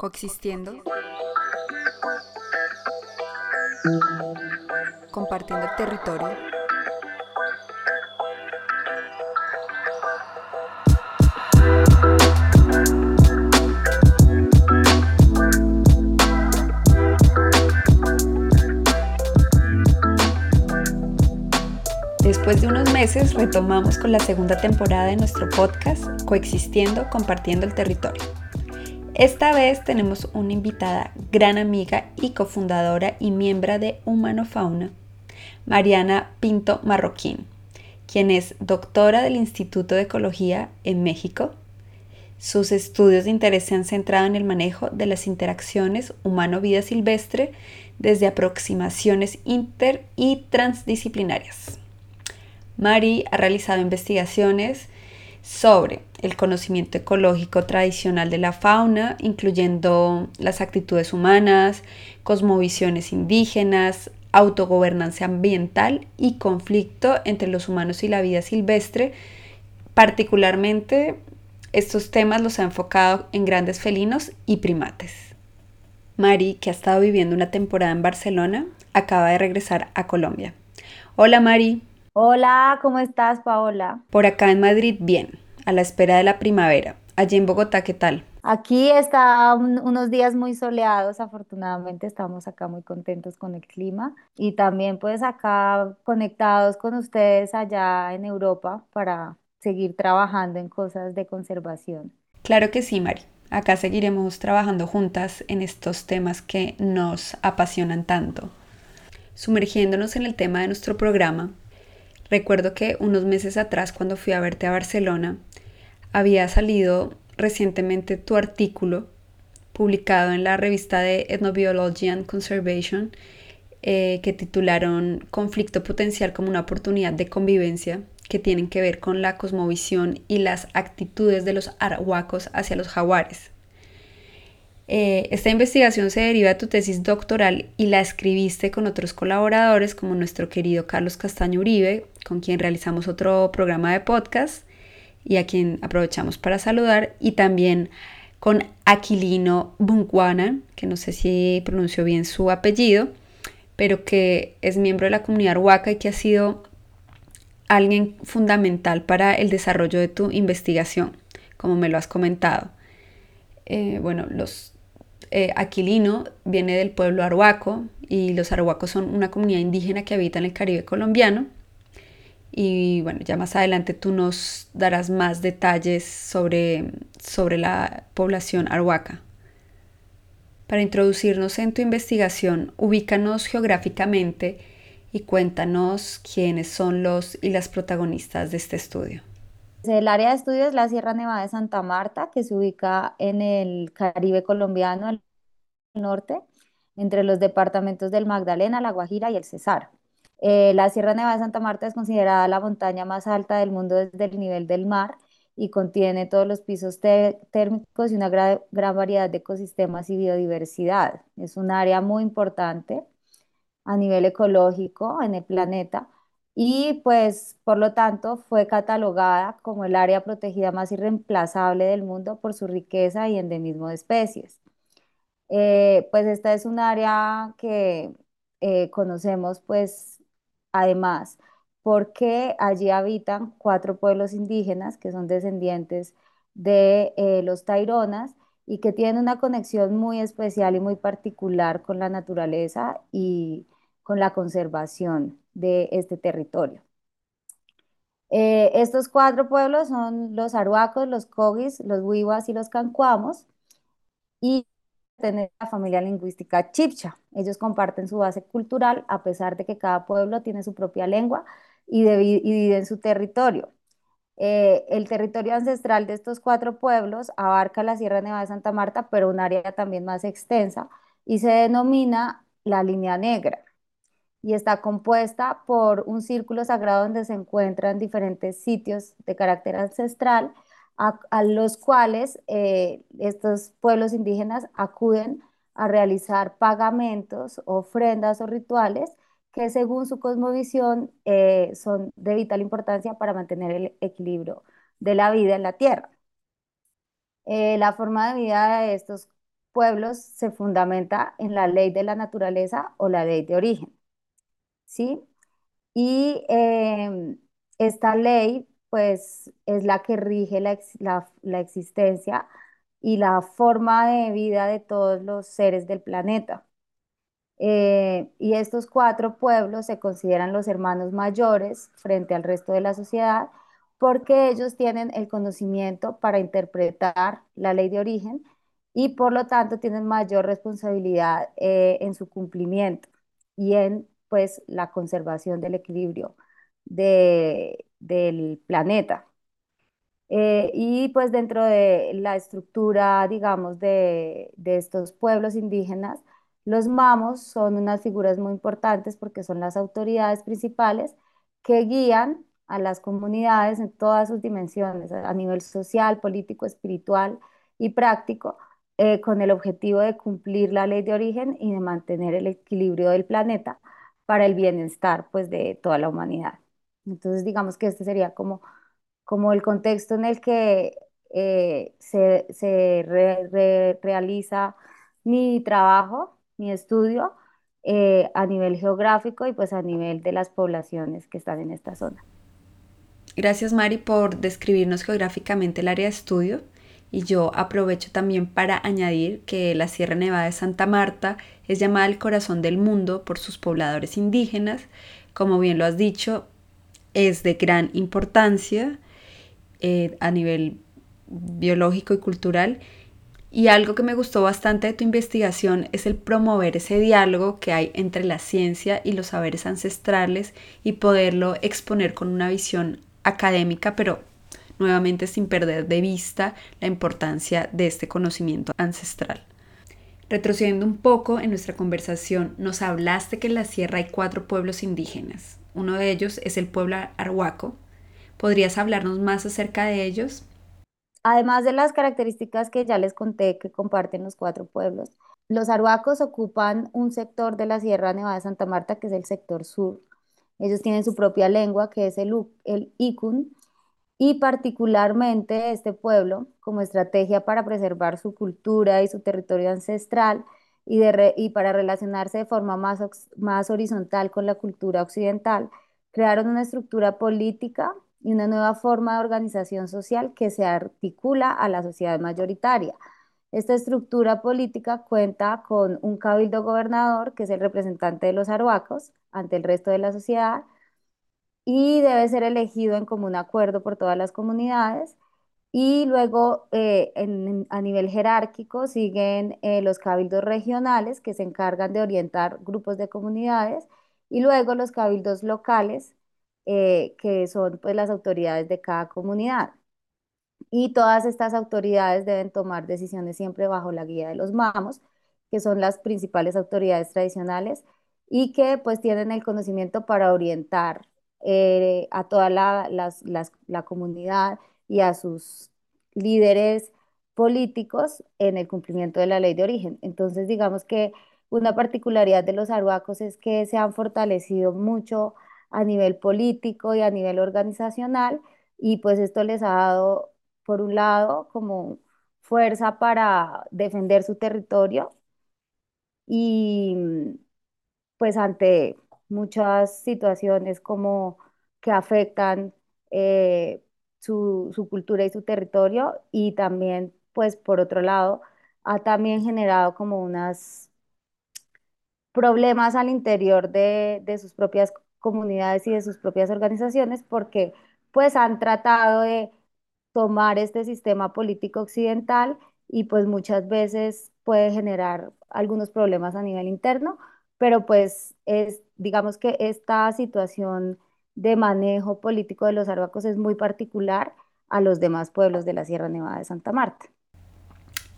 coexistiendo, compartiendo el territorio. Después de unos meses retomamos con la segunda temporada de nuestro podcast Coexistiendo, compartiendo el territorio. Esta vez tenemos una invitada gran amiga y cofundadora y miembro de Humano Fauna, Mariana Pinto Marroquín, quien es doctora del Instituto de Ecología en México. Sus estudios de interés se han centrado en el manejo de las interacciones humano-vida silvestre desde aproximaciones inter y transdisciplinarias. Mari ha realizado investigaciones sobre el conocimiento ecológico tradicional de la fauna, incluyendo las actitudes humanas, cosmovisiones indígenas, autogobernanza ambiental y conflicto entre los humanos y la vida silvestre. Particularmente, estos temas los ha enfocado en grandes felinos y primates. Mari, que ha estado viviendo una temporada en Barcelona, acaba de regresar a Colombia. Hola Mari. Hola, ¿cómo estás, Paola? Por acá en Madrid, bien, a la espera de la primavera. Allí en Bogotá, ¿qué tal? Aquí está unos días muy soleados, afortunadamente estamos acá muy contentos con el clima y también pues acá conectados con ustedes allá en Europa para seguir trabajando en cosas de conservación. Claro que sí, Mari. Acá seguiremos trabajando juntas en estos temas que nos apasionan tanto. Sumergiéndonos en el tema de nuestro programa, Recuerdo que unos meses atrás, cuando fui a verte a Barcelona, había salido recientemente tu artículo publicado en la revista de Ethnobiology and Conservation eh, que titularon Conflicto potencial como una oportunidad de convivencia que tienen que ver con la cosmovisión y las actitudes de los arahuacos hacia los jaguares. Eh, esta investigación se deriva de tu tesis doctoral y la escribiste con otros colaboradores como nuestro querido Carlos Castaño Uribe, con quien realizamos otro programa de podcast y a quien aprovechamos para saludar, y también con Aquilino Bunguana, que no sé si pronunció bien su apellido, pero que es miembro de la comunidad Huaca y que ha sido alguien fundamental para el desarrollo de tu investigación, como me lo has comentado. Eh, bueno, los eh, Aquilino viene del pueblo arhuaco y los arhuacos son una comunidad indígena que habita en el Caribe colombiano. Y bueno, ya más adelante tú nos darás más detalles sobre, sobre la población arhuaca. Para introducirnos en tu investigación, ubícanos geográficamente y cuéntanos quiénes son los y las protagonistas de este estudio. El área de estudio es la Sierra Nevada de Santa Marta, que se ubica en el Caribe colombiano, al norte, entre los departamentos del Magdalena, La Guajira y el Cesar. Eh, la Sierra Nevada de Santa Marta es considerada la montaña más alta del mundo desde el nivel del mar y contiene todos los pisos térmicos y una gran variedad de ecosistemas y biodiversidad. Es un área muy importante a nivel ecológico en el planeta y pues por lo tanto fue catalogada como el área protegida más irreemplazable del mundo por su riqueza y endemismo de especies. Eh, pues esta es un área que eh, conocemos pues además porque allí habitan cuatro pueblos indígenas que son descendientes de eh, los Taironas y que tienen una conexión muy especial y muy particular con la naturaleza y con la conservación de este territorio. Eh, estos cuatro pueblos son los aruacos, los cogis, los huivas y los cancuamos y tienen la familia lingüística chipcha. Ellos comparten su base cultural a pesar de que cada pueblo tiene su propia lengua y, dividen su territorio. Eh, el territorio ancestral de estos cuatro pueblos abarca la Sierra Nevada de Santa Marta, pero un área también más extensa y se denomina la línea negra y está compuesta por un círculo sagrado donde se encuentran diferentes sitios de carácter ancestral a, los cuales eh, estos pueblos indígenas acuden a realizar pagamentos, ofrendas o rituales que según su cosmovisión eh, son de vital importancia para mantener el equilibrio de la vida en la tierra. Eh, la forma de vida de estos pueblos se fundamenta en la ley de la naturaleza o la ley de origen, ¿sí? Y em, esta ley, pues, es la que rige la, la existencia y la forma de vida de todos los seres del planeta. Eh, y estos cuatro pueblos se consideran los hermanos mayores frente al resto de la sociedad porque ellos tienen el conocimiento para interpretar la ley de origen y por lo tanto tienen mayor responsabilidad eh, en su cumplimiento y en pues la conservación del equilibrio del planeta. Eh, y pues dentro de la estructura, digamos, de, de estos pueblos indígenas, los mamos son unas figuras muy importantes porque son las autoridades principales que guían a las comunidades en todas sus dimensiones, a nivel social, político, espiritual y práctico, eh, con el objetivo de cumplir la ley de origen y de mantener el equilibrio del planeta para el bienestar pues, de toda la humanidad. Entonces, digamos que este sería como, como el contexto en el que eh, se, realiza mi trabajo mi estudio eh, a nivel geográfico y pues a nivel de las poblaciones que están en esta zona. Gracias Mari por describirnos geográficamente el área de estudio y yo aprovecho también para añadir que la Sierra Nevada de Santa Marta es llamada el corazón del mundo por sus pobladores indígenas. Como bien lo has dicho, es de gran importancia eh, a nivel biológico y cultural y algo que me gustó bastante de tu investigación es el promover ese diálogo que hay entre la ciencia y los saberes ancestrales y poderlo exponer con una visión académica, pero nuevamente sin perder de vista la importancia de este conocimiento ancestral. Retrocediendo un poco en nuestra conversación, nos hablaste que en la sierra hay cuatro pueblos indígenas. Uno de ellos es el pueblo arhuaco. ¿Podrías hablarnos más acerca de ellos? Además de las características que ya les conté que comparten los cuatro pueblos, los arhuacos ocupan un sector de la Sierra Nevada de Santa Marta que es el sector sur. Ellos tienen su propia lengua que es el, el Ikun y particularmente este pueblo como estrategia para preservar su cultura y su territorio ancestral y, de y para relacionarse de forma más, más horizontal con la cultura occidental, crearon una estructura política y una nueva forma de organización social que se articula a la sociedad mayoritaria. Esta estructura política cuenta con un cabildo gobernador, que es el representante de los arhuacos ante el resto de la sociedad, y debe ser elegido en común acuerdo por todas las comunidades. Y luego, eh, a nivel jerárquico, siguen eh, los cabildos regionales, que se encargan de orientar grupos de comunidades, y luego los cabildos locales, eh, que son pues las autoridades de cada comunidad. Y todas estas autoridades deben tomar decisiones siempre bajo la guía de los mamos, que son las principales autoridades tradicionales y que pues tienen el conocimiento para orientar eh, a toda la, la comunidad y a sus líderes políticos en el cumplimiento de la ley de origen. Entonces, digamos que una particularidad de los arhuacos es que se han fortalecido mucho a nivel político y a nivel organizacional y pues esto les ha dado, por un lado, como fuerza para defender su territorio y pues ante muchas situaciones como que afectan eh, su, su, cultura y su territorio y también pues por otro lado ha también generado como unas problemas al interior de, de sus propias comunidades y de sus propias organizaciones porque pues han tratado de tomar este sistema político occidental y pues muchas veces puede generar algunos problemas a nivel interno, pero pues es, digamos que esta situación de manejo político de los arhuacos es muy particular a los demás pueblos de la Sierra Nevada de Santa Marta.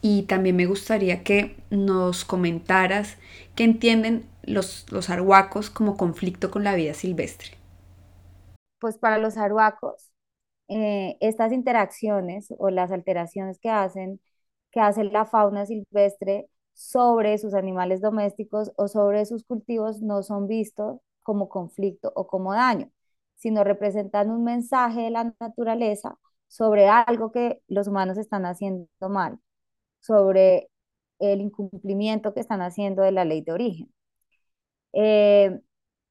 Y también me gustaría que nos comentaras qué entienden los, los arhuacos como conflicto con la vida silvestre. Pues para los arhuacos, eh, estas interacciones o las alteraciones que hacen, que hace la fauna silvestre sobre sus animales domésticos o sobre sus cultivos no son vistos como conflicto o como daño, sino representan un mensaje de la naturaleza sobre algo que los humanos están haciendo mal sobre el incumplimiento que están haciendo de la ley de origen, eh,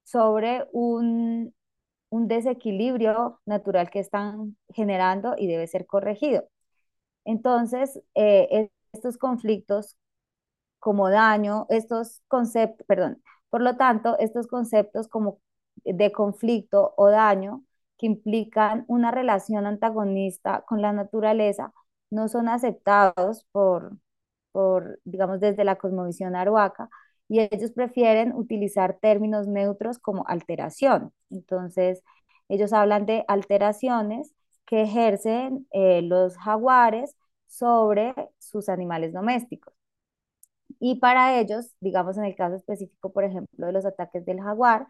sobre un, un desequilibrio natural que están generando y debe ser corregido. Entonces, eh, estos conflictos como daño, estos conceptos, perdón, por lo tanto, estos conceptos como de conflicto o daño que implican una relación antagonista con la naturaleza no son aceptados por, por digamos, desde la cosmovisión aruaca y ellos prefieren utilizar términos neutros como alteración. Entonces, ellos hablan de alteraciones que ejercen eh, los jaguares sobre sus animales domésticos. Y para ellos, digamos en el caso específico, por ejemplo, de los ataques del jaguar,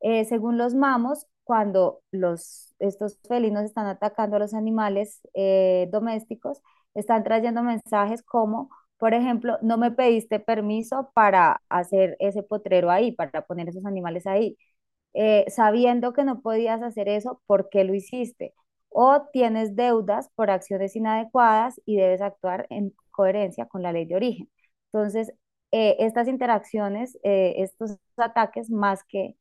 eh, según los mamos, cuando los, estos felinos están atacando a los animales eh, domésticos, están trayendo mensajes como, por ejemplo, no me pediste permiso para hacer ese potrero ahí, para poner esos animales ahí. Eh, sabiendo que no podías hacer eso, ¿por qué lo hiciste? O tienes deudas por acciones inadecuadas y debes actuar en coherencia con la ley de origen. Entonces, eh, estas interacciones, eh, estos ataques, más que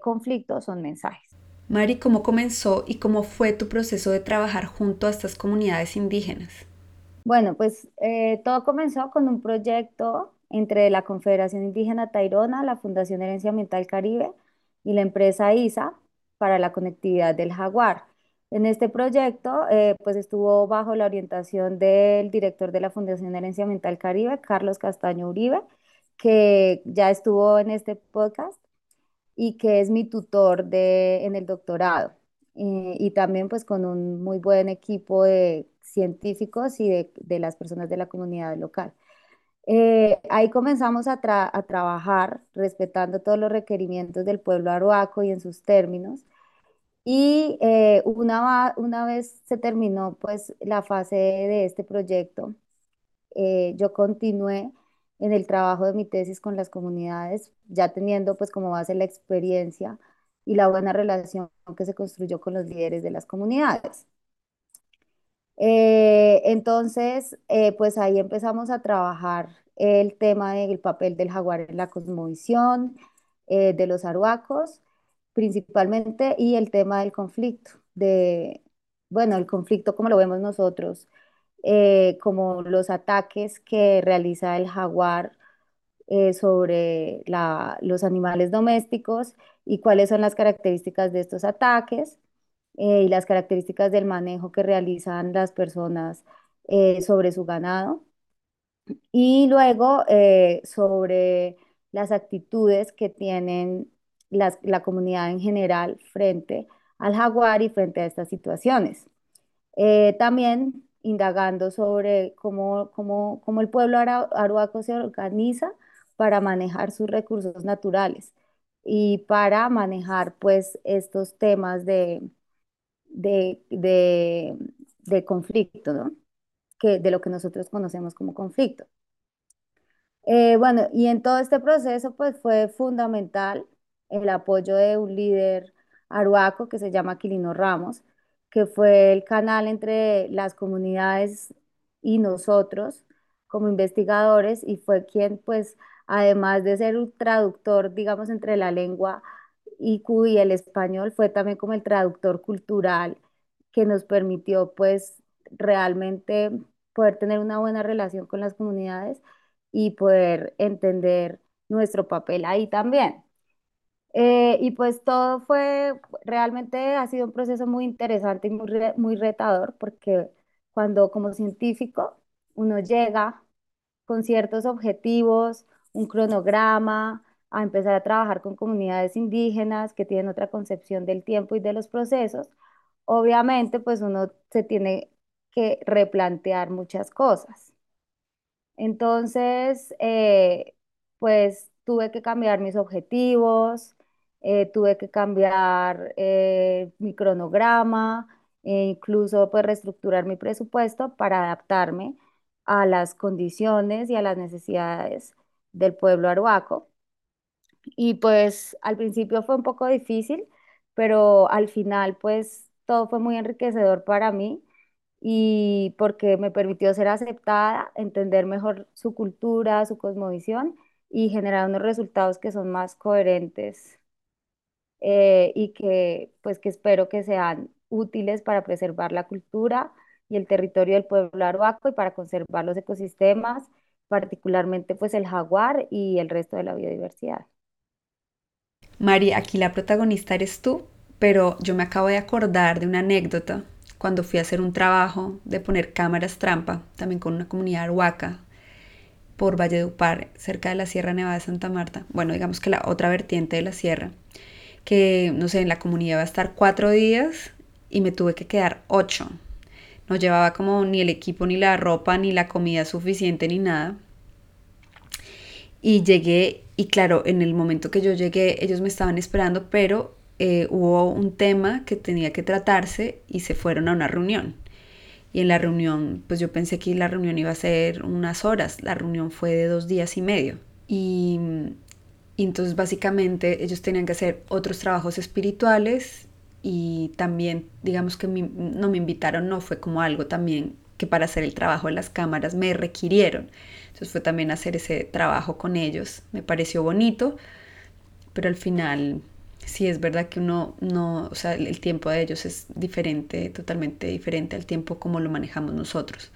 conflictos, son mensajes. Mari, ¿cómo comenzó y cómo fue tu proceso de trabajar junto a estas comunidades indígenas? Bueno, pues todo comenzó con un proyecto entre la Confederación Indígena Tairona, la Fundación Herencia Ambiental Caribe, y la empresa ISA para la conectividad del Jaguar. En este proyecto, eh, pues estuvo bajo la orientación del director de la Fundación Herencia Ambiental Caribe, Carlos Castaño Uribe, que ya estuvo en este podcast y que es mi tutor de, en el doctorado. Y también pues con un muy buen equipo de científicos y de, de las personas de la comunidad local. Eh, ahí comenzamos a, trabajar respetando todos los requerimientos del pueblo aruaco y en sus términos. Y eh, una, una vez se terminó pues la fase de este proyecto, eh, yo continué en el trabajo de mi tesis con las comunidades, ya teniendo pues como base la experiencia y la buena relación que se construyó con los líderes de las comunidades. Eh, entonces, pues ahí empezamos a trabajar el tema del papel del jaguar en la cosmovisión, de los aruacos principalmente, y el tema del conflicto, de, bueno, el conflicto como lo vemos nosotros, como los ataques que realiza el jaguar sobre los animales domésticos y cuáles son las características de estos ataques eh, y las características del manejo que realizan las personas eh, sobre su ganado. Y luego eh, sobre las actitudes que tienen la comunidad en general frente al jaguar y frente a estas situaciones. también indagando sobre cómo, cómo, cómo el pueblo aruaco se organiza para manejar sus recursos naturales y para manejar pues estos temas de, de, de, conflicto, ¿no? Que, de lo que nosotros conocemos como conflicto. Eh, bueno, y en todo este proceso, pues fue fundamental el apoyo de un líder aruaco que se llama Aquilino Ramos, que fue el canal entre las comunidades y nosotros como investigadores y fue quien, pues, además de ser un traductor, digamos, entre la lengua y y el español fue también como el traductor cultural que nos permitió pues realmente poder tener una buena relación con las comunidades y poder entender nuestro papel ahí también. Eh, y pues todo fue, realmente ha sido un proceso muy interesante y muy, muy retador porque cuando como científico uno llega con ciertos objetivos, un cronograma, a empezar a trabajar con comunidades indígenas que tienen otra concepción del tiempo y de los procesos, obviamente pues uno se tiene que replantear muchas cosas. Entonces, eh, pues tuve que cambiar mis objetivos, eh, tuve que cambiar eh, mi cronograma, e incluso pues reestructurar mi presupuesto para adaptarme a las condiciones y a las necesidades del pueblo aruaco. Y pues al principio fue un poco difícil, pero al final pues todo fue muy enriquecedor para mí y porque me permitió ser aceptada, entender mejor su cultura, su cosmovisión y generar unos resultados que son más coherentes eh, y que pues que espero que sean útiles para preservar la cultura y el territorio del pueblo arhuaco y para conservar los ecosistemas, particularmente pues el jaguar y el resto de la biodiversidad. Mari, aquí la protagonista eres tú, pero yo me acabo de acordar de una anécdota cuando fui a hacer un trabajo de poner cámaras trampa, también con una comunidad arhuaca, por Valle Upar, cerca de la Sierra Nevada de Santa Marta. Bueno, digamos que la otra vertiente de la sierra, que no sé, en la comunidad va a estar cuatro días y me tuve que quedar ocho. No llevaba como ni el equipo, ni la ropa, ni la comida suficiente, ni nada. Y llegué, y claro, en el momento que yo llegué, ellos me estaban esperando, pero eh, hubo un tema que tenía que tratarse y se fueron a una reunión. Y en la reunión, pues yo pensé que la reunión iba a ser unas horas, la reunión fue de dos días y medio. Y, y entonces básicamente ellos tenían que hacer otros trabajos espirituales y también, digamos que no me invitaron, no fue como algo también que para hacer el trabajo de las cámaras me requirieron. Entonces fue también hacer ese trabajo con ellos. Me pareció bonito, pero al final sí es verdad que uno no, o sea, el tiempo de ellos es diferente, totalmente diferente al tiempo como lo manejamos nosotros.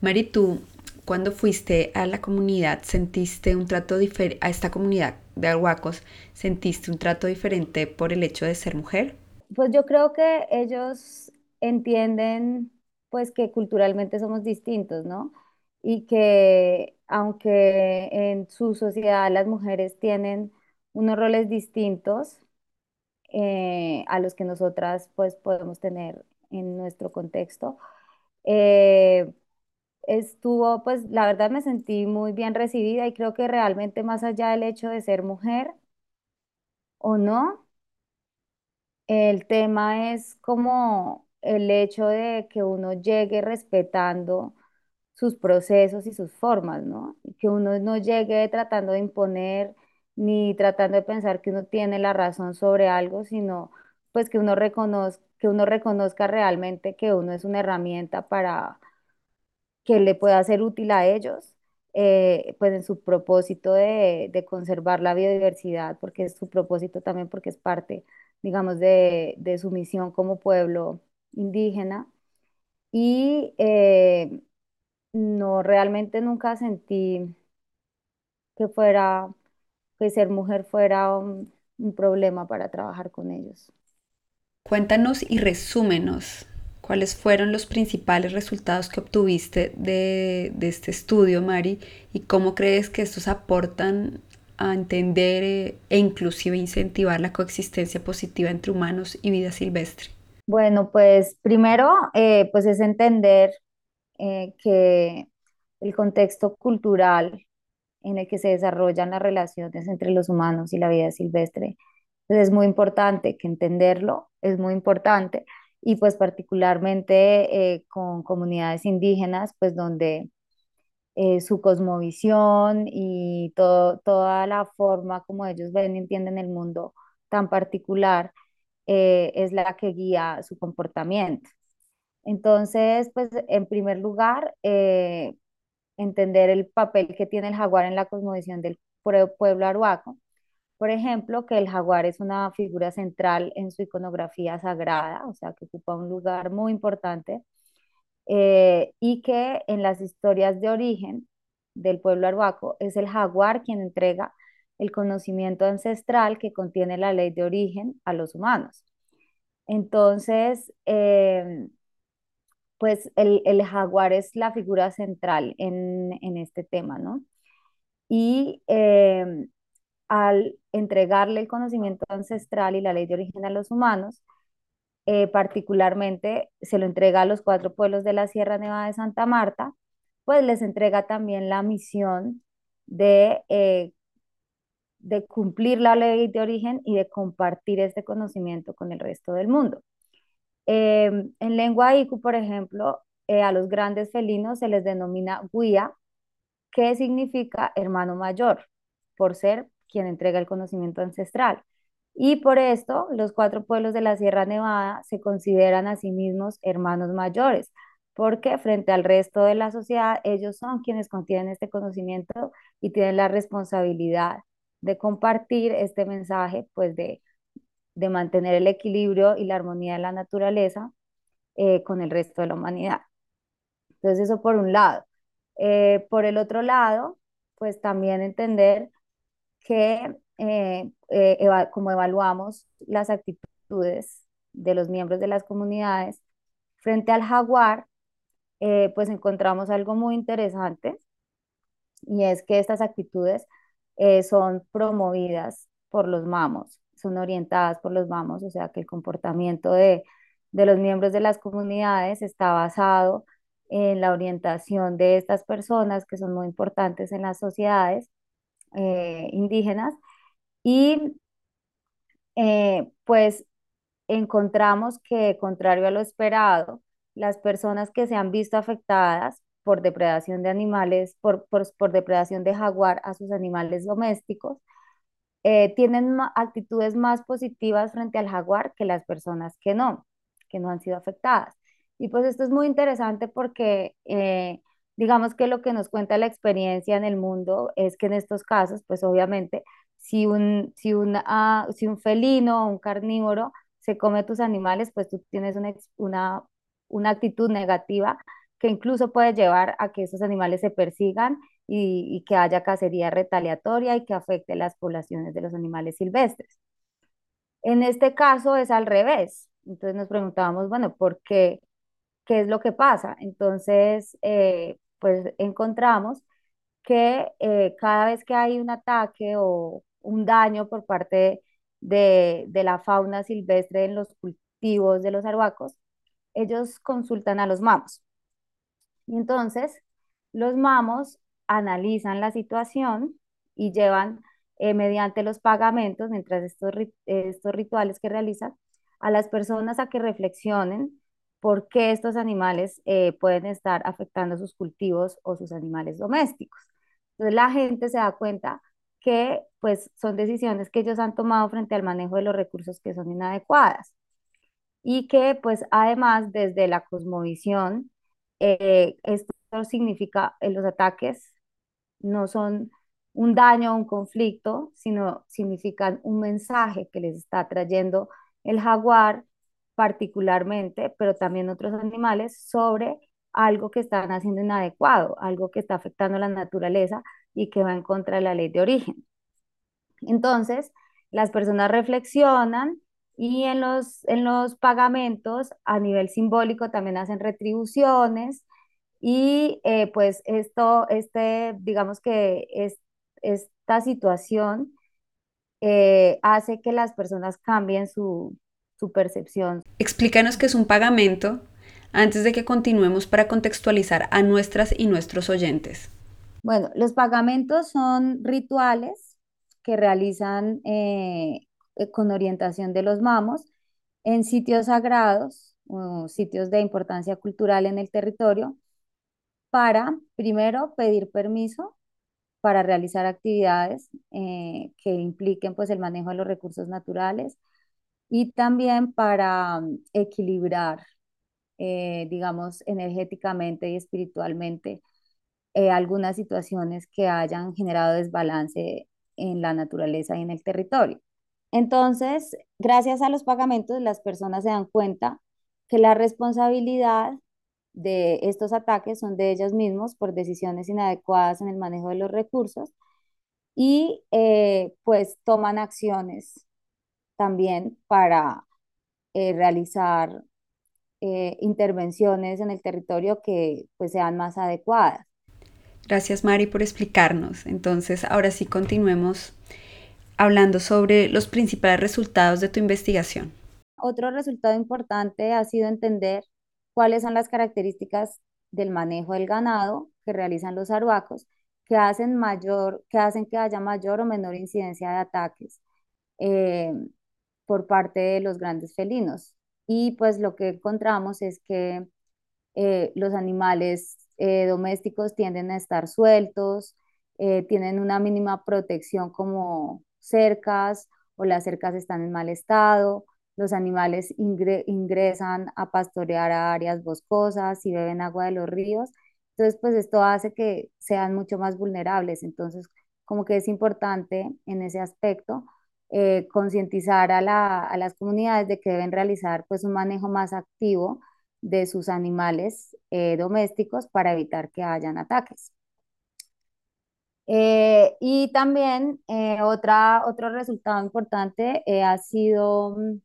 Mari, tú cuando fuiste a la comunidad, sentiste un trato diferente, a esta comunidad de arhuacos, sentiste un trato diferente por el hecho de ser mujer? Pues yo creo que ellos entienden pues que culturalmente somos distintos, ¿no? y que aunque en su sociedad las mujeres tienen unos roles distintos eh, a los que nosotras pues podemos tener en nuestro contexto, eh, estuvo pues la verdad me sentí muy bien recibida y creo que realmente más allá del hecho de ser mujer o no, el tema es como el hecho de que uno llegue respetando sus procesos y sus formas, ¿no? Que uno no llegue tratando de imponer ni tratando de pensar que uno tiene la razón sobre algo, sino pues que uno reconozca, que uno reconozca realmente que uno es una herramienta para que le pueda ser útil a ellos, eh, pues en su propósito de, de, conservar la biodiversidad, porque es su propósito también, porque es parte, digamos, de, de su misión como pueblo indígena. Y eh, no, realmente nunca sentí que fuera, que ser mujer fuera un, un problema para trabajar con ellos. Cuéntanos y resúmenos cuáles fueron los principales resultados que obtuviste de, de, este estudio, Mari, y cómo crees que estos aportan a entender eh, e inclusive incentivar la coexistencia positiva entre humanos y vida silvestre. Bueno, pues primero, eh, pues es entender eh, que el contexto cultural en el que se desarrollan las relaciones entre los humanos y la vida silvestre pues es muy importante que entenderlo, es muy importante y pues particularmente eh, con comunidades indígenas, pues donde eh, su cosmovisión y todo, toda la forma como ellos ven y entienden el mundo tan particular es la que guía su comportamiento. Entonces, pues en primer lugar, eh, entender el papel que tiene el jaguar en la cosmovisión del pueblo arhuaco. Por ejemplo, que el jaguar es una figura central en su iconografía sagrada, o sea, que ocupa un lugar muy importante, eh, y que en las historias de origen del pueblo arhuaco es el jaguar quien entrega el conocimiento ancestral que contiene la ley de origen a los humanos. Entonces, eh, pues el, jaguar es la figura central en, este tema, ¿no? Y em, al entregarle el conocimiento ancestral y la ley de origen a los humanos, eh, particularmente se lo entrega a los cuatro pueblos de la Sierra Nevada de Santa Marta, pues les entrega también la misión de, eh, de cumplir la ley de origen y de compartir este conocimiento con el resto del mundo. Em, en lengua iku, por ejemplo, eh, a los grandes felinos se les denomina guía, que significa hermano mayor, por ser quien entrega el conocimiento ancestral. Y por esto, los cuatro pueblos de la Sierra Nevada se consideran a sí mismos hermanos mayores, porque frente al resto de la sociedad, ellos son quienes contienen este conocimiento y tienen la responsabilidad de compartir este mensaje, pues de, de mantener el equilibrio y la armonía de la naturaleza eh, con el resto de la humanidad. Entonces, eso por un lado. Eh, por el otro lado, pues también entender que eh, como evaluamos las actitudes de los miembros de las comunidades frente al jaguar, pues encontramos algo muy interesante y es que estas actitudes son promovidas por los mamos, son orientadas por los mamos, o sea que el comportamiento de, de los miembros de las comunidades está basado en la orientación de estas personas que son muy importantes en las sociedades eh, indígenas y eh, pues encontramos que contrario a lo esperado, las personas que se han visto afectadas por depredación de animales, por, por, depredación de jaguar a sus animales domésticos, eh, tienen actitudes más positivas frente al jaguar que las personas que no que no han sido afectadas. Y pues esto es muy interesante porque digamos que lo que nos cuenta la experiencia en el mundo es que en estos casos, pues obviamente, si un, si ah, si un felino o un carnívoro se come tus animales, pues tú tienes una, una, una actitud negativa que incluso puede llevar a que esos animales se persigan y, y, que haya cacería retaliatoria y que afecte las poblaciones de los animales silvestres. En este caso es al revés. Entonces nos preguntábamos, bueno, ¿por qué? ¿Qué es lo que pasa? Entonces, eh, pues encontramos que eh, cada vez que hay un ataque o un daño por parte de, de la fauna silvestre en los cultivos de los arhuacos, ellos consultan a los mamos. Y entonces, los mamos analizan la situación y llevan eh, mediante los pagamentos, mientras estos, estos rituales que realizan, a las personas a que reflexionen por qué estos animales eh, pueden estar afectando sus cultivos o sus animales domésticos. Entonces la gente se da cuenta que pues son decisiones que ellos han tomado frente al manejo de los recursos que son inadecuadas y que pues además desde la cosmovisión eh, esto significa en los ataques no son un daño o un conflicto, sino significan un mensaje que les está trayendo el jaguar particularmente, pero también otros animales, sobre algo que están haciendo inadecuado, algo que está afectando a la naturaleza y que va en contra de la ley de origen. Entonces, las personas reflexionan y en los, en los pagamentos a nivel simbólico también hacen retribuciones y eh, pues esto, este, digamos que es, esta situación eh, hace que las personas cambien su, su percepción. Explícanos qué es un pagamento antes de que continuemos para contextualizar a nuestras y nuestros oyentes. Bueno, los pagamentos son rituales que realizan eh, eh, con orientación de los mamos en sitios sagrados o sitios de importancia cultural en el territorio para, primero, pedir permiso para realizar actividades eh, que impliquen pues el manejo de los recursos naturales y también para mm, equilibrar, eh, digamos, energéticamente y espiritualmente eh, algunas situaciones que hayan generado desbalance en la naturaleza y en el territorio. Entonces, gracias a los pagamentos, las personas se dan cuenta que la responsabilidad de estos ataques son de ellos mismos por decisiones inadecuadas en el manejo de los recursos y eh, pues toman acciones también para eh, realizar eh, intervenciones en el territorio que pues sean más adecuadas. Gracias Mari por explicarnos. Entonces ahora sí continuemos hablando sobre los principales resultados de tu investigación. Otro resultado importante ha sido entender cuáles son las características del manejo del ganado que realizan los arhuacos que hacen, mayor, que, hacen que haya mayor o menor incidencia de ataques eh, por parte de los grandes felinos. Y pues lo que encontramos es que eh, los animales eh, domésticos tienden a estar sueltos, tienen una mínima protección como cercas o las cercas están en mal estado, los animales ingresan a pastorear áreas boscosas y beben agua de los ríos. Entonces, pues esto hace que sean mucho más vulnerables. Entonces, como que es importante en ese aspecto eh, concientizar a, las comunidades de que deben realizar pues un manejo más activo de sus animales eh, domésticos para evitar que hayan ataques. Eh, y también otra, otro resultado importante ha sido mm,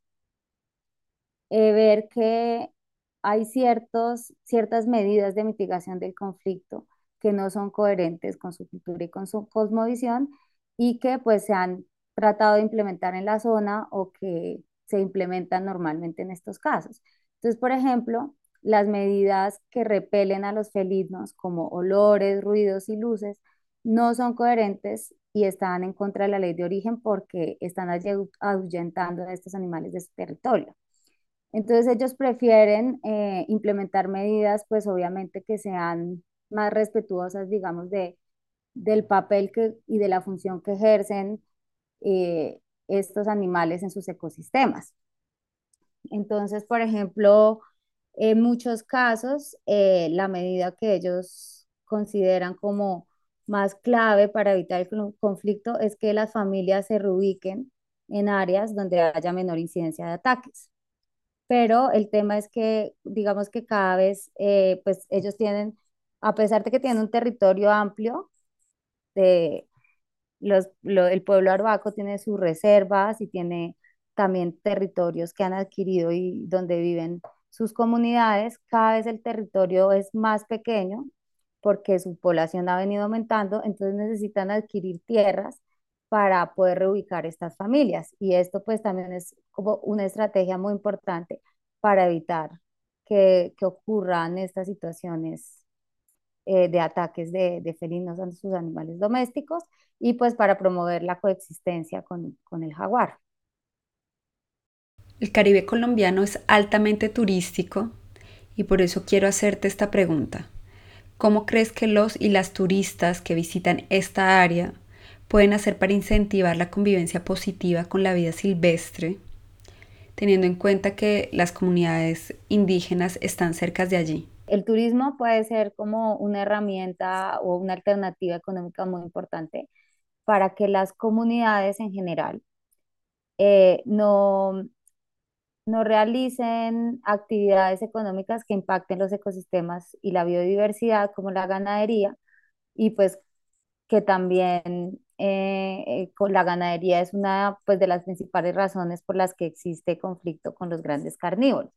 ver que hay ciertos, ciertas medidas de mitigación del conflicto que no son coherentes con su cultura y con su cosmovisión y que pues se han tratado de implementar en la zona o que se implementan normalmente en estos casos. Entonces, por ejemplo, las medidas que repelen a los felinos como olores, ruidos y luces no son coherentes y están en contra de la ley de origen porque están ahuyentando a estos animales de su territorio. Entonces ellos prefieren eh, implementar medidas, pues obviamente que sean más respetuosas, digamos, de, del papel que, y de la función que ejercen eh, estos animales en sus ecosistemas. Entonces, por ejemplo, en muchos casos, eh, la medida que ellos consideran como más clave para evitar el conflicto es que las familias se reubiquen en áreas donde haya menor incidencia de ataques pero el tema es que, digamos que cada vez, eh, pues ellos tienen, a pesar de que tienen un territorio amplio, de los, el pueblo arbaco tiene sus reservas y tiene también territorios que han adquirido y donde viven sus comunidades, cada vez el territorio es más pequeño porque su población ha venido aumentando, entonces necesitan adquirir tierras para poder reubicar estas familias. Y esto pues también es como una estrategia muy importante para evitar que, que ocurran estas situaciones eh, de ataques de, felinos a sus animales domésticos y pues para promover la coexistencia con, con el jaguar. El Caribe colombiano es altamente turístico y por eso quiero hacerte esta pregunta. ¿Cómo crees que los y las turistas que visitan esta área pueden hacer para incentivar la convivencia positiva con la vida silvestre, teniendo en cuenta que las comunidades indígenas están cerca de allí. El turismo puede ser como una herramienta o una alternativa económica muy importante para que las comunidades en general eh, no, no realicen actividades económicas que impacten los ecosistemas y la biodiversidad, como la ganadería, y pues que también eh, eh, con la ganadería es una pues, de las principales razones por las que existe conflicto con los grandes carnívoros.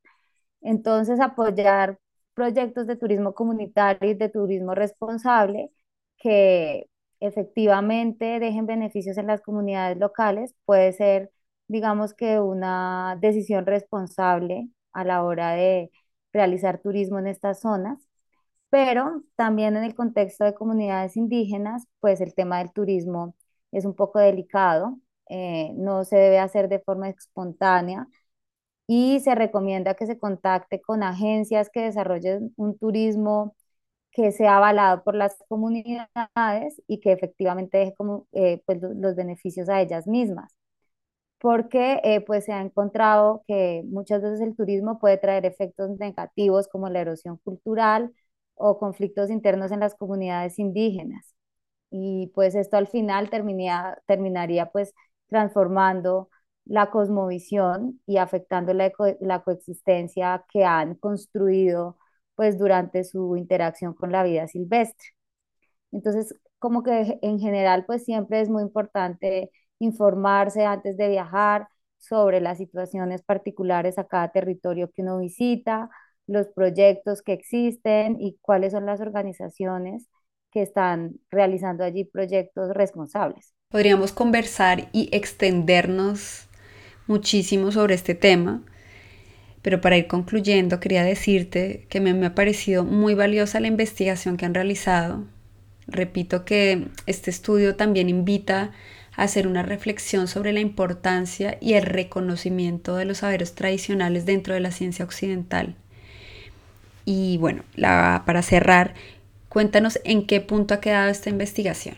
Entonces, apoyar proyectos de turismo comunitario y de turismo responsable que efectivamente dejen beneficios en las comunidades locales puede ser, digamos que, una decisión responsable a la hora de realizar turismo en estas zonas. Pero también en el contexto de comunidades indígenas, pues el tema del turismo es un poco delicado, eh, no se debe hacer de forma espontánea y se recomienda que se contacte con agencias que desarrollen un turismo que sea avalado por las comunidades y que efectivamente deje como, eh, pues, los beneficios a ellas mismas. Porque eh, pues se ha encontrado que muchas veces el turismo puede traer efectos negativos como la erosión cultural, o conflictos internos en las comunidades indígenas. Y pues esto al final terminaría, terminaría pues transformando la cosmovisión y afectando la, la coexistencia que han construido pues durante su interacción con la vida silvestre. Entonces, como que en general pues siempre es muy importante informarse antes de viajar sobre las situaciones particulares a cada territorio que uno visita, los proyectos que existen y cuáles son las organizaciones que están realizando allí proyectos responsables. Podríamos conversar y extendernos muchísimo sobre este tema, pero para ir concluyendo quería decirte que me, ha parecido muy valiosa la investigación que han realizado. Repito que este estudio también invita a hacer una reflexión sobre la importancia y el reconocimiento de los saberes tradicionales dentro de la ciencia occidental y bueno, para cerrar, cuéntanos en qué punto ha quedado esta investigación.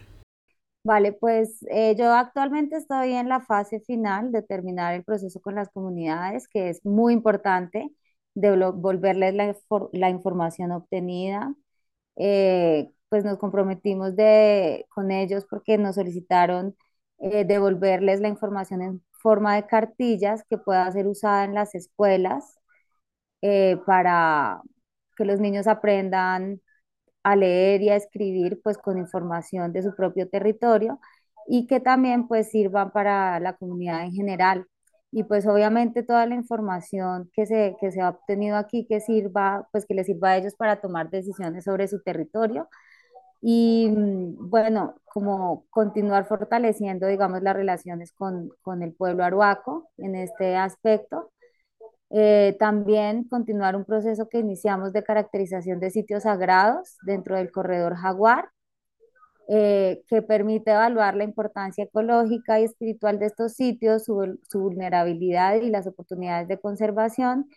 Vale, pues eh, yo actualmente estoy en la fase final de terminar el proceso con las comunidades, que es muy importante devolverles la, la información obtenida. Eh, pues nos comprometimos de, con ellos porque nos solicitaron eh, devolverles la información en forma de cartillas que pueda ser usada en las escuelas eh, para que los niños aprendan a leer y a escribir pues con información de su propio territorio y que también pues sirvan para la comunidad en general. Y pues obviamente toda la información que se, que se ha obtenido aquí que sirva, pues que les sirva a ellos para tomar decisiones sobre su territorio y mm, bueno, como continuar fortaleciendo, digamos, las relaciones con, con el pueblo arhuaco en este aspecto eh, también continuar un proceso que iniciamos de caracterización de sitios sagrados dentro del corredor Jaguar, eh, que permite evaluar la importancia ecológica y espiritual de estos sitios, su, su vulnerabilidad y las oportunidades de conservación,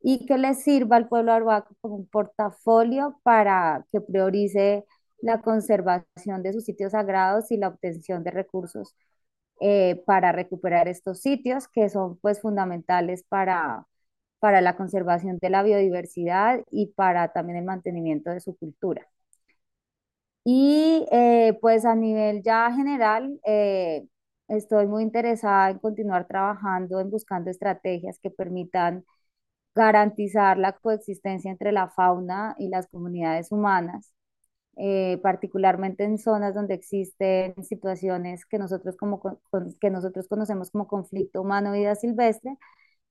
y que les sirva al pueblo arhuaco como un portafolio para que priorice la conservación de sus sitios sagrados y la obtención de recursos eh, para recuperar estos sitios que son pues fundamentales para, para la conservación de la biodiversidad y para también el mantenimiento de su cultura. Y eh, pues a nivel ya general, eh, estoy muy interesada en continuar trabajando en buscando estrategias que permitan garantizar la coexistencia entre la fauna y las comunidades humanas eh, particularmente en zonas donde existen situaciones que nosotros, como, con- que nosotros conocemos como conflicto humano-vida silvestre.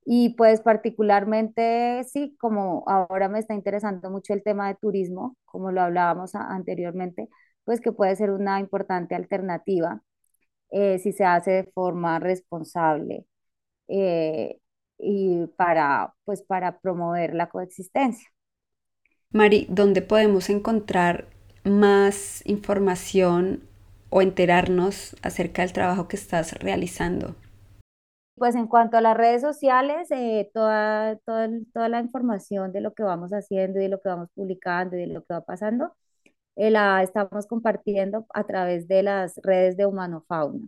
Y pues particularmente, sí, como ahora me está interesando mucho el tema de turismo, como lo hablábamos a- anteriormente, pues que puede ser una importante alternativa eh, si se hace de forma responsable eh, y para, pues, para promover la coexistencia. Mari, ¿dónde podemos encontrar más información o enterarnos acerca del trabajo que estás realizando? Pues en cuanto a las redes sociales, eh, toda, toda, toda la información de lo que vamos haciendo y de lo que vamos publicando y de lo que va pasando, eh, la estamos compartiendo a través de las redes de Humano Fauna.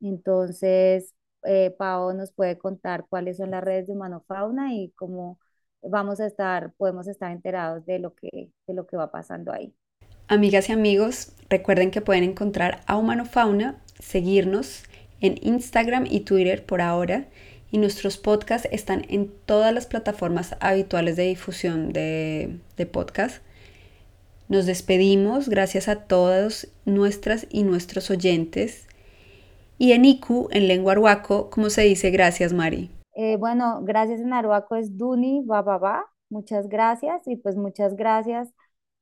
Entonces, eh, Pao nos puede contar cuáles son las redes de Humano Fauna y cómo vamos a estar, podemos estar enterados de lo que, de lo que va pasando ahí. Amigas y amigos, recuerden que pueden encontrar a Humano Fauna, seguirnos en Instagram y Twitter por ahora y nuestros podcasts están en todas las plataformas habituales de difusión de, de podcast. Nos despedimos, gracias a todos nuestras y nuestros oyentes. Y en IQ, en lengua arhuaco, ¿cómo se dice gracias, Mari? Eh, bueno, gracias en Aruaco es Duni Bababa. Muchas gracias y pues muchas gracias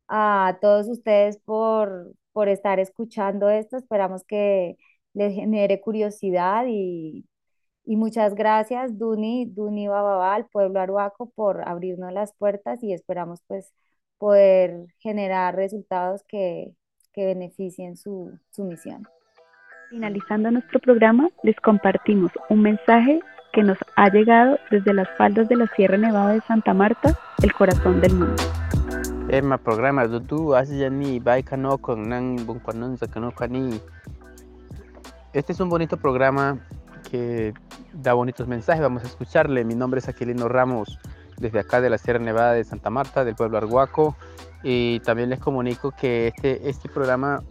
a todos ustedes por, por estar escuchando esto. Esperamos que les genere curiosidad y, y muchas gracias, Duni, Duni Bababa, al pueblo aruaco, por abrirnos las puertas y esperamos pues poder generar resultados que, que beneficien su, su misión. Finalizando nuestro programa, les compartimos un mensaje que nos ha llegado desde las faldas de la Sierra Nevada de Santa Marta, el corazón del mundo. Ema programa dudu asiyani baikano nan kwani. Este es un bonito programa que da bonitos mensajes. Vamos a escucharle. Mi nombre es Aquilino Ramos, desde acá de la Sierra Nevada de Santa Marta, del pueblo Arhuaco. Y también les comunico que este, este programa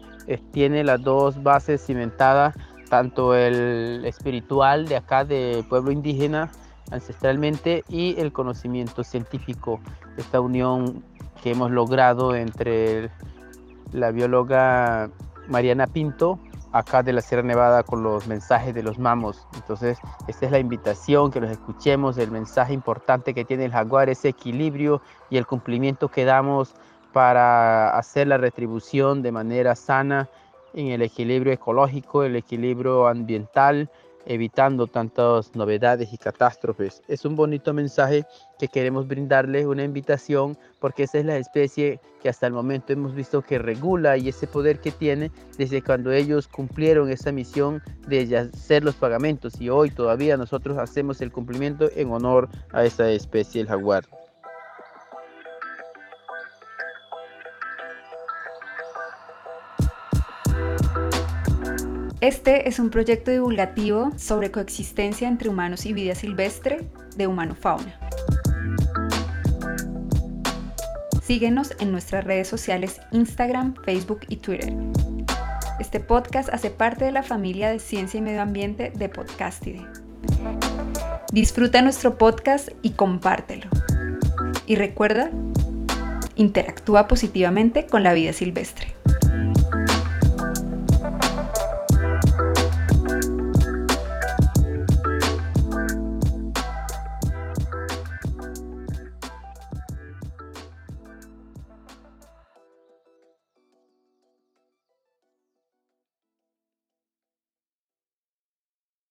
tiene las dos bases cimentadas, tanto el espiritual de acá del pueblo indígena ancestralmente y el conocimiento científico, esta unión que hemos logrado entre la bióloga Mariana Pinto, acá de la Sierra Nevada, con los mensajes de los mamos. Entonces, esta es la invitación, que los escuchemos, el mensaje importante que tiene el jaguar, ese equilibrio y el cumplimiento que damos para hacer la retribución de manera sana en el equilibrio ecológico, el equilibrio ambiental, evitando tantas novedades y catástrofes. Es un bonito mensaje que queremos brindarles, una invitación, porque esa es la especie que hasta el momento hemos visto que regula y ese poder que tiene desde cuando ellos cumplieron esa misión de hacer los pagamentos y hoy todavía nosotros hacemos el cumplimiento en honor a esa especie, el jaguar. Este es un proyecto divulgativo sobre coexistencia entre humanos y vida silvestre de Humano Fauna. Síguenos en nuestras redes sociales Instagram, Facebook y Twitter. Este podcast hace parte de la familia de Ciencia y Medio Ambiente de Podcastide. Disfruta nuestro podcast y compártelo. Y recuerda, interactúa positivamente con la vida silvestre.